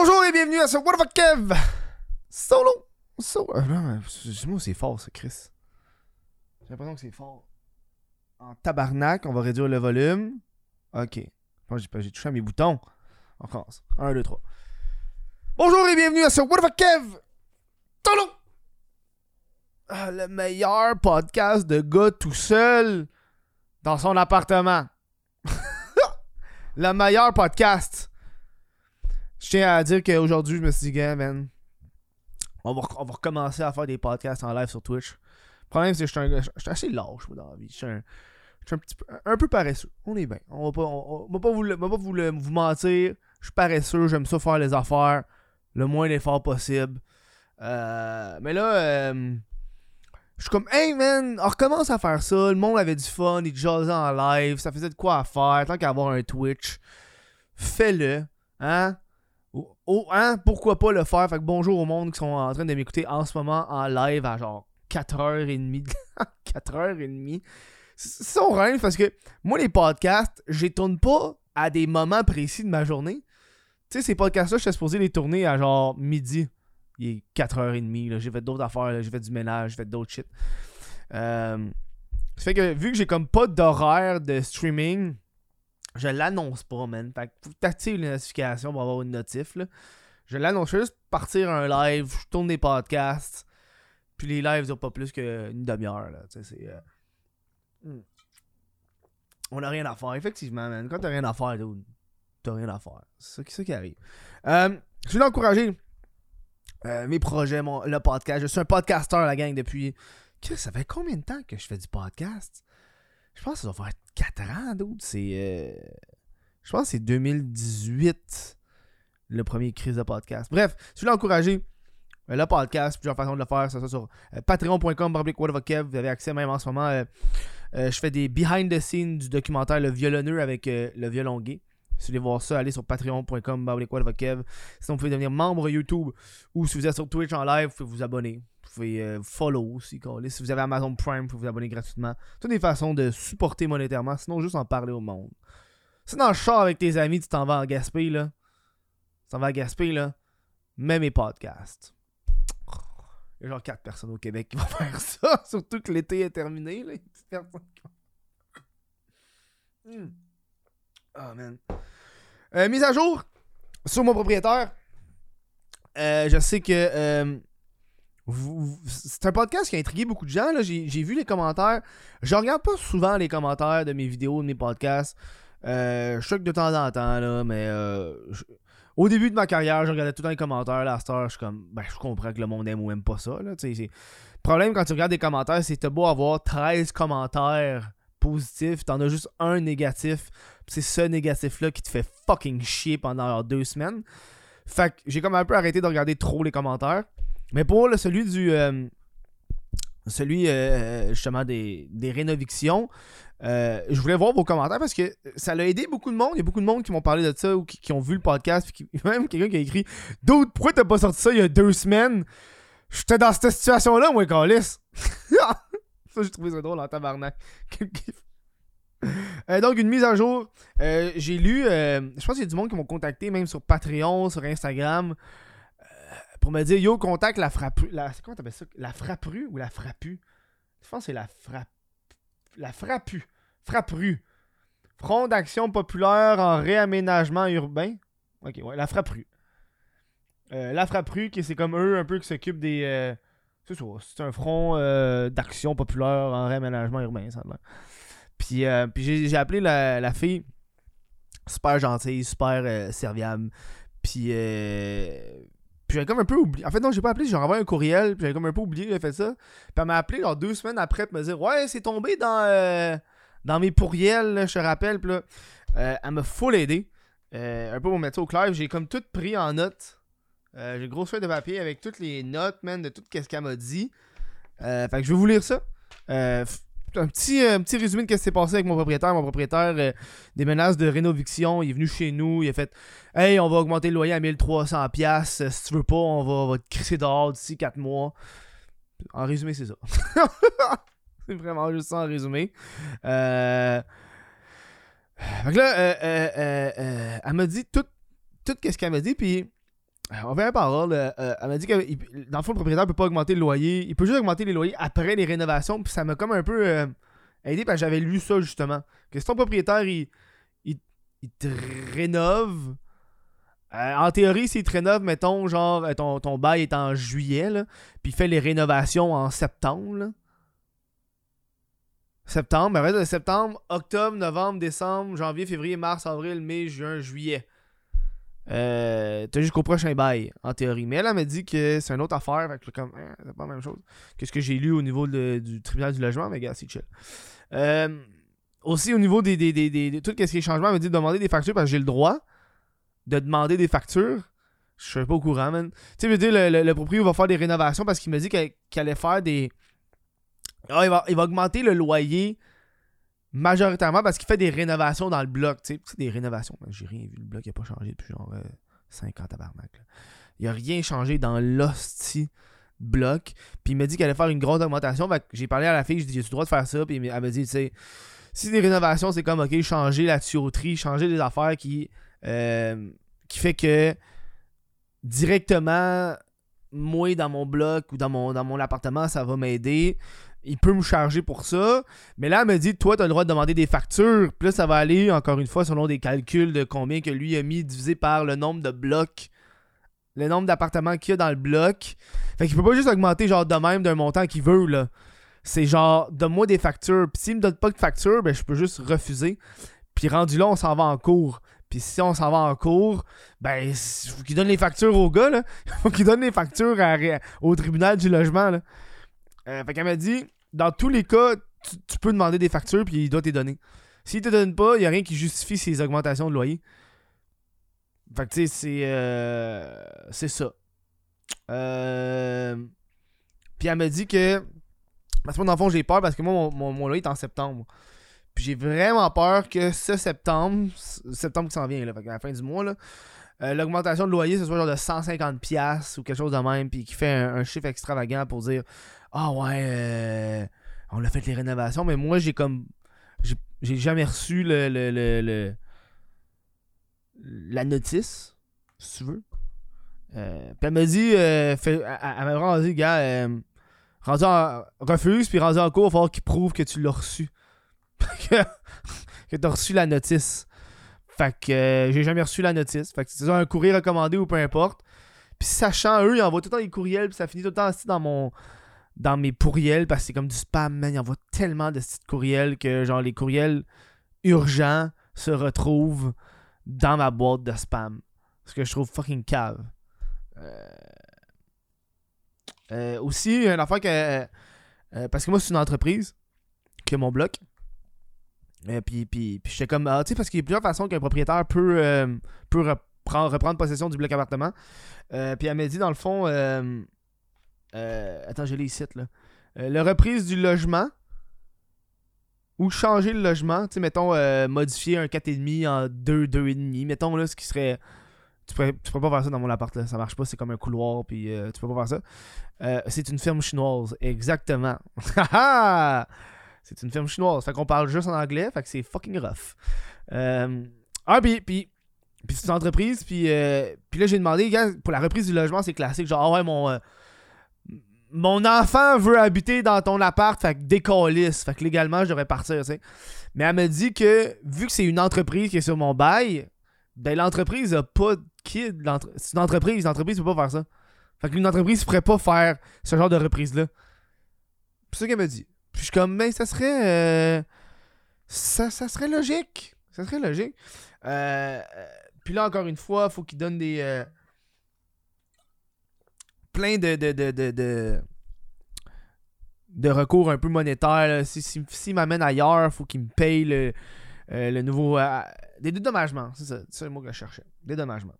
Bonjour et bienvenue à ce What the Kev? Solo? Solo. Euh, c'est fort ça, Chris. J'ai l'impression que c'est fort. En tabarnak, on va réduire le volume. Ok. J'ai, touché à mes boutons. On recommence. 1, 2, 3. Bonjour et bienvenue à ce What the Kev? Solo Ah, Le meilleur podcast de gars tout seul dans son appartement. le meilleur podcast. Je tiens à dire qu'aujourd'hui, je me suis dit, gars, man, on va, on va recommencer à faire des podcasts en live sur Twitch. Le problème, c'est que je suis, assez lâche, moi, dans la vie. Je suis un, un petit peu, un peu paresseux. On est bien. On va pas, on, va pas, vous, va pas vous, le- vous mentir. Je suis paresseux, j'aime ça faire les affaires le moins d'efforts possible. Euh, mais là, euh, je suis comme, hey man, on recommence à faire ça. Le monde avait du fun, ils jasaient en live, ça faisait de quoi à faire. Tant qu'à avoir un Twitch, fais-le. Hein? Oh, hein? Pourquoi pas le faire? Fait que bonjour au monde qui sont en train de m'écouter en ce moment en live à genre 4h30. 4h30. C'est son parce que moi, les podcasts, je les tourne pas à des moments précis de ma journée. Tu sais, ces podcasts-là, je suis supposé les tourner à genre midi. Il est 4h30. là. J'ai fait d'autres affaires. J'ai fait du ménage. J'ai fait d'autres shit. Euh, ça fait que vu que j'ai comme pas d'horaire de streaming, je l'annonce pas, man. Fait que faut que les notifications pour avoir une notif, là. Je l'annonce, juste partir un live, je tourne des podcasts, puis les lives durent pas plus qu'une demi-heure, là. C'est... euh, hmm. On a rien à faire, effectivement, man. Quand t'as rien à faire, t'as rien à faire. C'est ça qui- arrive. Euh, je voulais encourager euh, mes projets, mon, le podcast. Je suis un podcasteur, la gang, depuis... Ça fait combien de temps que je fais du podcast? Je pense que ça doit faire 4 ans, dude. C'est... euh, Je pense que c'est 2018, le premier crise de podcast. Bref, si vous voulez encourager euh, le podcast, plusieurs façons de le faire, ça sur euh, patreon.com. Vous avez accès même en ce moment. euh, je fais des behind the scenes du documentaire Le violonneux avec le violon gay. Si vous voulez voir ça, allez sur patreon.com. Sinon, vous pouvez devenir membre YouTube ou si vous êtes sur Twitch en live, vous pouvez vous abonner. Vous pouvez euh, follow aussi. Si vous avez Amazon Prime, vous pouvez vous abonner gratuitement. Toutes des façons de supporter monétairement, sinon juste en parler au monde. Si dans le char avec tes amis, tu t'en vas en Gaspé, là. Tu t'en vas à Gaspé, là. Mets mes podcasts. Il y a genre 4 personnes au Québec qui vont faire ça. Surtout que l'été est terminé, là. Oh, mise à jour sur mon propriétaire. Euh, je sais que euh, c'est un podcast qui a intrigué beaucoup de gens. J'ai vu les commentaires. Je regarde pas souvent les commentaires de mes vidéos, de mes podcasts. Je choque de temps en temps, là, mais au début de ma carrière, je regardais tout dans les commentaires. Je comme, ben, je comprends que le monde aime ou aime pas ça. Là, le problème quand tu regardes des commentaires, c'est que beau avoir 13 commentaires positifs, t'en as juste un négatif. C'est ce négatif-là qui te fait fucking chier pendant deux semaines. Fait que j'ai comme un peu arrêté de regarder trop les commentaires. Mais pour celui du. euh, celui euh, justement des, des rénovictions, euh, je voulais voir vos commentaires parce que ça l'a aidé beaucoup de monde. Il y a beaucoup de monde qui m'ont parlé de ça ou qui, ont vu le podcast. Puis qui- même quelqu'un qui a écrit D'autres, pourquoi t'as pas sorti ça il y a deux semaines J'étais dans cette situation-là, moi, Calis. ça, j'ai trouvé ça drôle en tabarnak. Euh, donc, une mise à jour. Euh, j'ai lu, euh, je pense qu'il y a du monde qui m'ont contacté, même sur Patreon, sur Instagram, pour me dire Yo, contacte la frappu. La, c'est comment t'appelles ça? La frappu ou la frappu? Je pense que c'est la frappe. La frappu. Frappu. Front d'action populaire en réaménagement urbain. Ok, ouais, la frappu. Euh, la frappu, qui c'est comme eux un peu qui s'occupent des. C'est c'est un front euh, d'action populaire en réaménagement urbain, ça. Puis, euh, puis j'ai, j'ai appelé la, la fille, super gentille, super euh, serviable. Puis, puis j'avais comme un peu oublié. En fait, non, j'ai pas appelé, j'ai envoyé un courriel, puis j'avais comme un peu oublié j'avais fait ça. Puis elle m'a appelé genre deux semaines après pour me dire Ouais, c'est tombé dans, dans mes pourriels, je te rappelle. Puis là, elle m'a full aidé. Un peu pour mettre ça au clair. J'ai comme tout pris en note. Euh, j'ai une grosse feuille de papier avec toutes les notes, man, de tout ce qu'elle m'a dit. Euh, fait que je vais vous lire ça. Euh, un petit, un petit résumé de ce qui s'est passé avec mon propriétaire. Mon propriétaire, des menaces de rénoviction. Il est venu chez nous. Il a fait Hey, on va augmenter le loyer à 1300$. piastres. Euh, Si tu veux pas, on va, on va te crisser dehors d'ici 4 mois. En résumé, c'est ça. c'est vraiment juste ça en résumé. Euh. Fait que là, elle m'a dit tout, tout ce qu'elle m'a dit, puis On revient par parole. Euh, euh, elle m'a dit que dans le fond, le propriétaire peut pas augmenter le loyer. Il peut juste augmenter les loyers après les rénovations. Puis ça m'a comme un peu euh, aidé parce que j'avais lu ça justement. Que si ton propriétaire il, il, te rénove. en théorie, s'il te rénove, mettons, genre, ton, ton bail est en juillet, là, puis il fait les rénovations en septembre, Septembre, ben, de septembre, octobre, novembre, décembre, janvier, février, mars, avril, mai, juin, juillet. Euh, t'as jusqu'au prochain bail, en théorie. Mais elle, elle m'a dit que c'est une autre affaire. Fait que comme, hein, c'est pas la même chose que ce que j'ai lu au niveau du tribunal du logement. Mais gars, c'est chill. Euh, aussi, au niveau des, des, des, des, tout ce qui est changement, elle m'a dit de demander des factures parce que j'ai le droit de demander des factures. Je suis pas au courant, man. Tu sais, dire, le, le, propriétaire va faire des rénovations parce qu'il m'a dit qu'il allait faire des. Ah, il, va, il va augmenter le loyer majoritairement parce qu'il fait des rénovations dans le bloc. Tu sais, des rénovations. J'ai rien vu. Le bloc n'a pas changé depuis genre 50 euh, tabarnak. Il n'a rien changé dans l'hostie bloc. Puis il m'a dit qu'il allait faire une grosse augmentation. J'ai parlé à la fille, je lui ai dit, tu le droit de faire ça? Puis elle m'a dit, tu sais, si des rénovations, c'est comme, ok, changer la tuyauterie, changer des affaires qui, euh, qui fait que directement, moi, dans mon bloc ou dans mon appartement, ça va m'aider il peut me charger pour ça. Mais là, elle me dit, toi, tu as le droit de demander des factures. Puis là, ça va aller, encore une fois, selon des calculs de combien que lui a mis divisé par le nombre de blocs, le nombre d'appartements qu'il y a dans le bloc. Fait qu'il peut pas juste augmenter, genre, de même d'un montant qu'il veut, là. C'est genre, donne-moi des factures. Puis s'il me donne pas de facture, ben, je peux juste refuser. Puis rendu là, on s'en va en cours. Puis si on s'en va en cours, ben, il faut qu'il donne les factures au gars, là. Il faut qu'il donne les factures au tribunal du logement, là. Euh, fait qu'elle m'a dit, dans tous les cas, tu, peux demander des factures puis il doit te donner. S'il te donne pas, il n'y a rien qui justifie ces augmentations de loyer. Fait que tu sais, c'est. Euh, c'est ça. Euh, puis elle m'a dit que. Parce que moi, dans le fond, j'ai peur parce que moi, mon, loyer est en septembre. Puis j'ai vraiment peur que ce septembre, septembre qui s'en vient, là, fait à la fin du mois, là, l'augmentation de loyer, ce soit genre de 150$ ou quelque chose de même, puis qui fait un chiffre extravagant pour dire ah ouais, euh, on a fait les rénovations, mais moi j'ai comme. J'ai jamais reçu le, le, le, la notice, si tu veux. Euh, puis elle m'a dit, euh, elle, m'a dit, gars, euh, refuse, puis rendu en cours, il va falloir qu'il prouve que tu l'as reçu. que, que t'as reçu la notice. Fait que j'ai jamais reçu la notice. Fait que c'est un courrier recommandé ou peu importe. Puis sachant eux, ils envoient tout le temps des courriels, puis ça finit tout le temps assis dans mon dans mes pourriels parce que c'est comme du spam, man. Il envoie tellement de petits courriels que genre les courriels urgents se retrouvent dans ma boîte de spam. Ce que je trouve fucking cave. Euh, euh, aussi, une affaire que. Euh, parce que moi, c'est une entreprise qui a mon bloc. Puis, puis, puis j'étais comme. Ah, tu sais, parce qu'il y a plusieurs façons qu'un propriétaire peut, peut reprendre, reprendre possession du bloc appartement. puis elle m'a dit, dans le fond euh, attends, je l'ai ici, là. Euh, la reprise du logement. Ou changer le logement. Tu sais, mettons, euh, modifier un 4,5 en 2, 2,5. Mettons, là, ce qui serait. Tu peux, tu peux pas faire ça dans mon appart, là. Ça marche pas, c'est comme un couloir, puis tu peux pas faire ça. c'est une firme chinoise, exactement. c'est une firme chinoise. Fait qu'on parle juste en anglais, fait que c'est fucking rough. ah, puis, puis, puis c'est une entreprise, puis, puis là, j'ai demandé, gars, pour la reprise du logement, c'est classique. Genre, ah ouais, mon mon enfant veut habiter dans ton appart, fait que décalisse. Fait que légalement, je devrais partir, tu sais. Mais elle me dit que, vu que c'est une entreprise qui est sur mon bail, ben l'entreprise a pas de kid. C'est une entreprise, l'entreprise peut pas faire ça. Fait qu'une entreprise pourrait pas faire ce genre de reprise-là. C'est ça qu'elle me dit. Puis je suis comme, mais ça serait. Euh, ça, ça serait logique. Ça serait logique. Euh, euh, puis là, encore une fois, faut qu'il donne des plein de, de, de, recours un peu monétaires. S'il si, si, m'amène ailleurs, faut qu'il me paye le, le nouveau. Des dédommagements, c'est ça, c'est le mot que je cherchais. Dédommagement.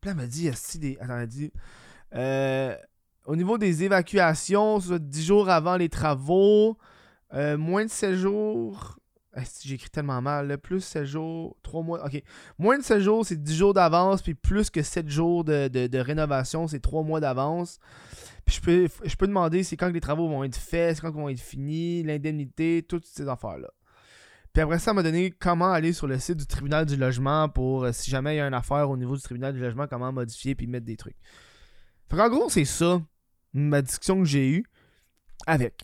Puis là, elle m'a dit, elle dit. Euh, au niveau des évacuations, 10 jours avant les travaux, moins de 7 jours. J'ai écrit tellement mal. Plus 7 jours, 3 mois. Ok. Moins de 7 jours, c'est 10 jours d'avance. Puis plus que 7 jours de, rénovation, c'est 3 mois d'avance. Puis je peux, je peux demander c'est quand les travaux vont être faits, c'est quand vont être finis, l'indemnité, toutes ces affaires-là. Puis après ça, elle m'a donné comment aller sur le site du tribunal du logement pour, euh, si jamais il y a une affaire au niveau du tribunal du logement, comment modifier puis mettre des trucs. Fait qu'en gros, c'est ça, ma discussion que j'ai eue avec.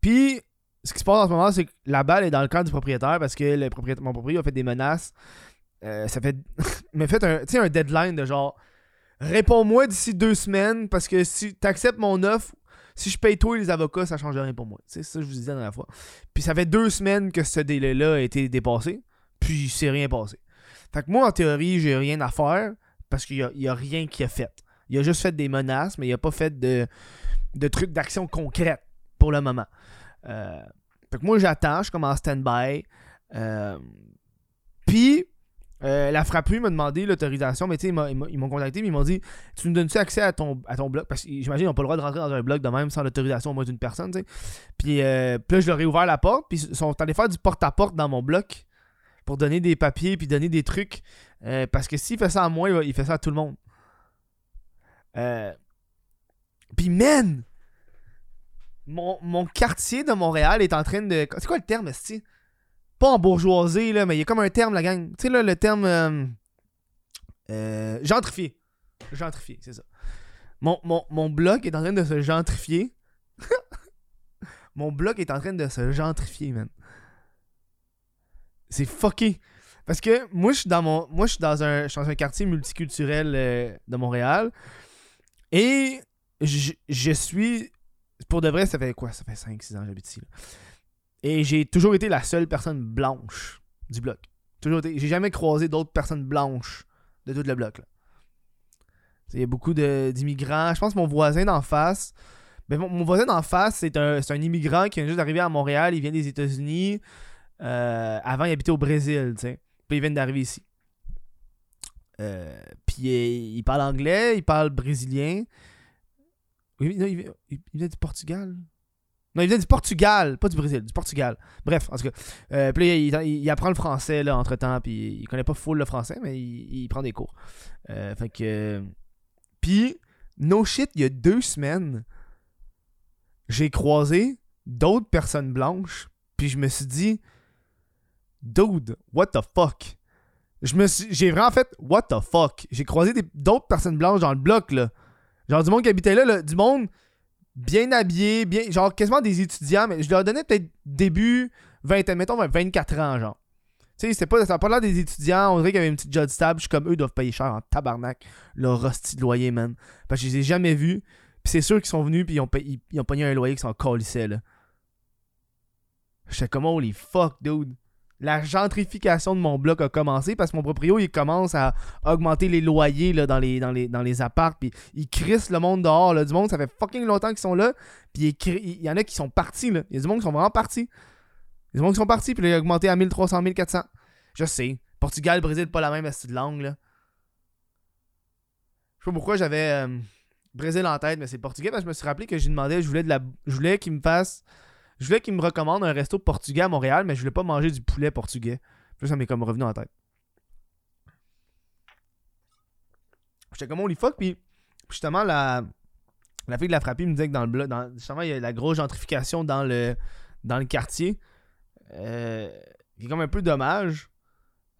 Puis, ce qui se passe en ce moment, c'est que la balle est dans le camp du propriétaire parce que le propriétaire, mon propriétaire a fait des menaces. Euh, ça fait. m'a fait un, un deadline de genre. Réponds-moi d'ici deux semaines parce que si t'acceptes mon offre, si je paye toi et les avocats, ça change rien pour moi. C'est ça que je vous disais la dernière fois. Puis ça fait deux semaines que ce délai-là a été dépassé. Puis c'est rien passé. Fait que moi, en théorie, j'ai rien à faire parce qu'il y a, rien qui a fait. Il a juste fait des menaces, mais il a pas fait de, trucs d'action concrète pour le moment. Euh, fait que moi, j'attends, je suis comme en stand-by. Euh, puis, euh, la frapperie m'a demandé l'autorisation, mais tu sais, ils m'ont contacté, mais ils m'ont dit Tu nous donnes-tu accès à ton, à blog Parce que j'imagine qu'ils n'ont pas le droit de rentrer dans un blog de même sans l'autorisation au moins d'une personne, euh, puis là, je leur ai ouvert la porte, puis ils sont allés faire du porte-à-porte dans mon bloc pour donner des papiers, puis donner des trucs. Parce que s'il fait ça à moi, il fait ça à tout le monde. Puis, man mon, quartier de Montréal est en train de. C'est quoi le terme, est pas en bourgeoisie, là, mais il y a comme un terme, la gang. Tu sais, là, le terme. Euh, euh, gentrifié. Gentrifié, c'est ça. Mon, bloc est en train de se gentrifier. mon bloc est en train de se gentrifier, man. C'est fucké. Parce que moi, je suis dans mon. Dans un, un quartier multiculturel euh, de Montréal. Et je, suis. Pour de vrai, ça fait quoi? Ça fait 5-6 ans que j'habite ici. Là. Et j'ai toujours été la seule personne blanche du bloc. Toujours été. J'ai jamais croisé d'autres personnes blanches de tout le bloc. Il y a beaucoup d'immigrants. Je pense que mon voisin d'en face. Ben, mon, voisin d'en face, c'est un, un, immigrant qui vient juste d'arriver à Montréal. Il vient des États-Unis. Euh, avant, il habitait au Brésil. Puis il vient d'arriver ici. Euh, puis il, parle anglais, il parle brésilien. il, il, vient du Portugal. Non, il vient du Portugal, pas du Brésil, du Portugal. Bref, en tout cas. Euh, puis il, apprend le français là, entre temps, puis il connaît pas full le français, mais il, prend des cours. Euh, fait que. Puis, no shit, il y a deux semaines, j'ai croisé d'autres personnes blanches, puis je me suis dit, dude, what the fuck? Je me suis, j'ai vraiment fait, what the fuck? J'ai croisé d'autres personnes blanches dans le bloc, là. Genre du monde qui habitait là, du monde bien habillés, bien, genre quasiment des étudiants, mais je leur donnais peut-être début 20, mettons 24 ans, genre. Tu sais, c'était pas, ça pas l'air des étudiants, on dirait qu'il y avait une petite job stable, je suis comme eux doivent payer cher en tabarnak, leur hostie de loyer, man. Parce que je les ai jamais vus, puis c'est sûr qu'ils sont venus, puis ils ont, payé, ils, ont pogné un loyer qui sont calissés, là. J'étais comme, holy fuck, dude la gentrification de mon bloc a commencé parce que mon proprio il commence à augmenter les loyers là, dans les dans les dans les apparts puis il crisse le monde dehors là, du monde ça fait fucking longtemps qu'ils sont là puis il, y en a qui sont partis là. Il y a du monde qui sont vraiment partis. Il y a du monde qui sont partis puis il a augmenté à 1300 1400 je sais. Portugal Brésil pas la même de langue là. Je sais pas pourquoi j'avais euh, Brésil en tête mais c'est portugais parce que je me suis rappelé que j'ai demandé je voulais de la je voulais qu'il me fasse je voulais qu'il me recommande un resto portugais à Montréal, mais je voulais pas manger du poulet portugais. Puis ça m'est comme revenu en tête. J'étais comme holy fuck, puis justement, la, la fille de la frappée me disait que dans le bloc, justement, il y a la grosse gentrification dans le, dans le quartier. Euh, qui est comme un peu dommage.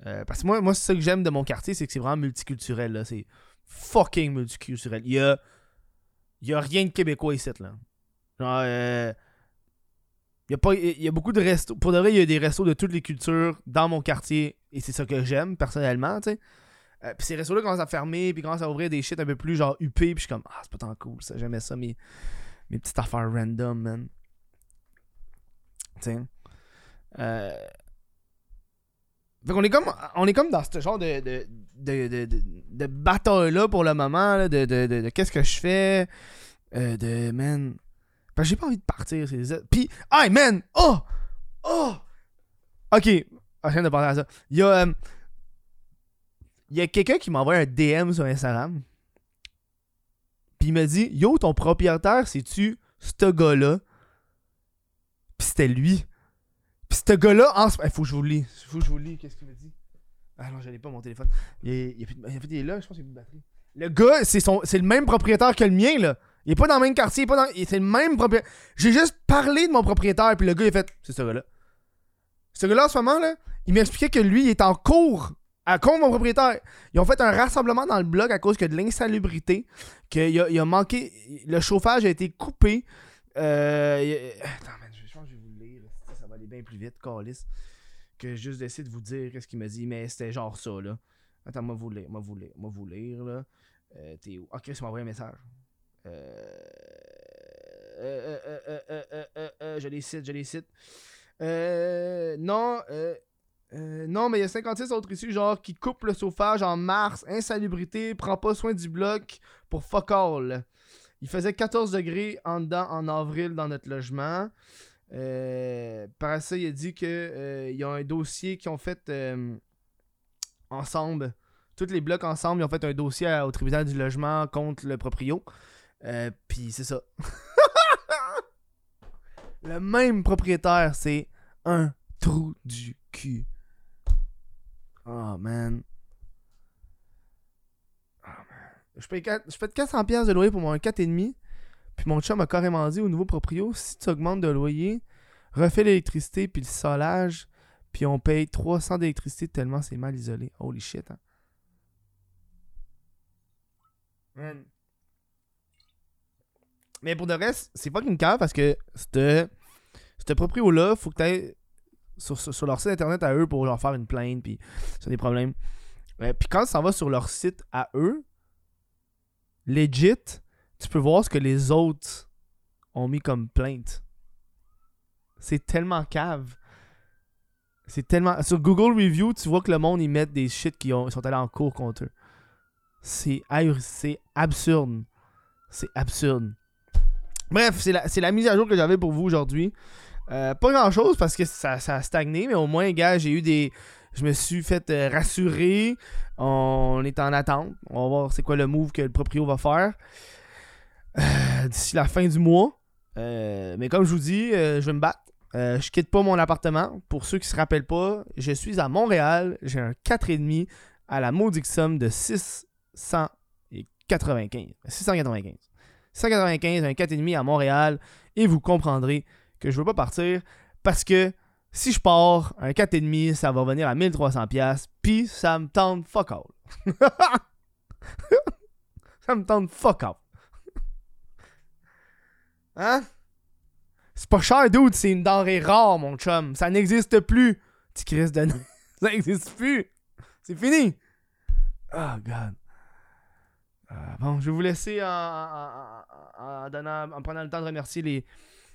Euh, parce que moi, moi c'est ça que j'aime de mon quartier, c'est que c'est vraiment multiculturel. C'est fucking multiculturel. Il y a, y a rien de québécois ici. Là. Genre, euh, il y, a pas, y a beaucoup de restos. Pour de vrai, il y a des restos de toutes les cultures dans mon quartier. Et c'est ça que j'aime, personnellement, tu sais. Euh, puis ces restos-là commencent à fermer, puis commencent à ouvrir des shit un peu plus genre UP, puis je suis comme, ah, c'est pas tant cool, ça, j'aimais ça, mes, mes petites affaires random, man. Sais. Euh... Fait qu'on est comme, on est comme dans ce genre de, de, de, de, de bataille-là pour le moment, là, de, de, de, qu'est-ce que je fais, euh, de, man, j'ai pas envie de partir. Puis, hey man! Oh! Oh! Ok, je viens de parler à ça. Il y a, euh, il y a quelqu'un qui m'a envoyé un DM sur Instagram. Puis il m'a dit Yo, ton propriétaire, c'est-tu ce gars-là? Puis c'était lui. Puis ce gars-là, en Il faut que je vous le lis. Faut que je vous le lis. Qu'est-ce qu'il m'a dit? Ah non, j'allais pas mon téléphone. Il, est, il, il, est là, je pense qu'il y a plus de batterie. Le gars, c'est le même propriétaire que le mien, là. Il est pas dans le même quartier, il est pas dans. C'est le même propriétaire. J'ai juste parlé de mon propriétaire, puis le gars, il a fait. C'est ce gars-là. Ce gars-là, en ce moment, là, il m'expliquait que lui, il est en cours à contre mon propriétaire. Ils ont fait un rassemblement dans le bloc à cause que de l'insalubrité, qu'il a, il a manqué. Le chauffage a été coupé. Euh, Attends, man, je pense que je vais vous lire. Ça va aller bien plus vite, Calis. Que juste d'essayer de vous dire qu'est-ce qu'il m'a dit, mais c'était genre ça, là. Attends, moi vous lire, moi vous lire, moi lire, là. T'es où? Ok, tu m'as envoyé un message. Euh... Euh, euh, je les cite, je les cite. Non, non, mais il y a 56 autres issues, genre, qui coupent le chauffage en mars, insalubrité, prend pas soin du bloc pour fuck all. Il faisait 14 degrés en dedans en avril dans notre logement. Par ça, il a dit que euh, il y a un dossier qu'ils ont fait ensemble. Tous les blocs ensemble, ils ont fait un dossier au tribunal du logement contre le proprio. Euh, Puis c'est ça. le même propriétaire, c'est un trou du cul. Oh man. Oh, man. Je paye, je paye 400$ piastres de loyer pour mon 4,5$. Puis mon chum a carrément dit au nouveau proprio si tu augmentes de loyer, refais l'électricité puis le solage, puis on paye 300 d'électricité tellement c'est mal isolé. Holy shit, hein. Man. Mais pour de reste, c'est fucking cave parce que ce ce proprio-là, faut que tu sur, sur, leur site internet à eux pour leur faire une plainte, puis c'est des problèmes. Euh, puis quand ça va sur leur site à eux, legit, tu peux voir ce que les autres ont mis comme plainte. C'est tellement cave. C'est tellement. Sur Google Review, tu vois que le monde, ils mettent des shit qui ont, sont allés en cours contre eux. C'est c'est absurde. C'est absurde. Bref, c'est la, mise à jour que j'avais pour vous aujourd'hui. Euh, pas grand chose parce que ça, a stagné, mais au moins, gars, j'ai eu des. Je me suis fait euh, rassurer. On est en attente. On va voir c'est quoi le move que le proprio va faire euh, d'ici la fin du mois. Mais comme je vous dis, je vais me battre. Je quitte pas mon appartement. Pour ceux qui se rappellent pas, je suis à Montréal. J'ai un 4,5 à la maudite somme de 695. 695. 695, un 4,5 à Montréal. Et vous comprendrez que je veux pas partir parce que si je pars, un 4,5, ça va venir à 1300$. Puis ça me tente fuck all. ça me tente fuck all. Hein? C'est pas cher, dude, c'est une denrée rare, mon chum. Ça n'existe plus. Petit Chris de Ça n'existe plus. C'est fini. Oh, God. Euh, bon, je vais vous laisser en, en- prenant le temps de remercier les,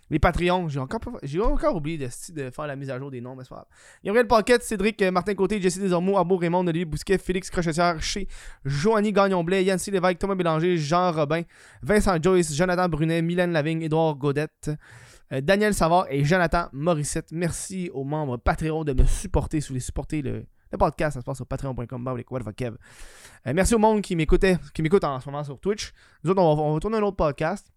les Patreons. J'ai encore, j'ai encore oublié de, de faire la mise à jour des noms, mais c'est pas grave. Gabriel Paquette, Cédric euh, Martin Côté, Jesse Desormeaux, Arbo Raymond, Olivier Bousquet, Félix Crochetière, Chez, Joanny Gagnon-Blais, Yancy Lévesque, Thomas Bélanger, Jean Robin, Vincent Joyce, Jonathan Brunet, Mylène Lavigne, Édouard Godette, euh, Daniel Savard et Jonathan Morissette. Merci aux membres Patreon de me supporter. Si vous voulez supporter le, le podcast, ça se passe sur patreon.com. Euh, merci au monde qui m'écoutait, qui m'écoute en ce moment sur Twitch. Nous autres, on va, tourner un autre podcast.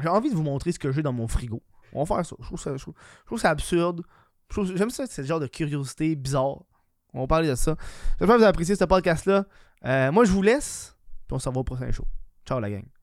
J'ai envie de vous montrer ce que j'ai dans mon frigo. On va faire ça. Je trouve ça, absurde. J'aime ça, le genre de curiosité bizarre. On va parler de ça. J'espère que vous avez apprécié ce podcast-là. Euh, moi, je vous laisse. Puis on se revoit au prochain show. Ciao, la gang.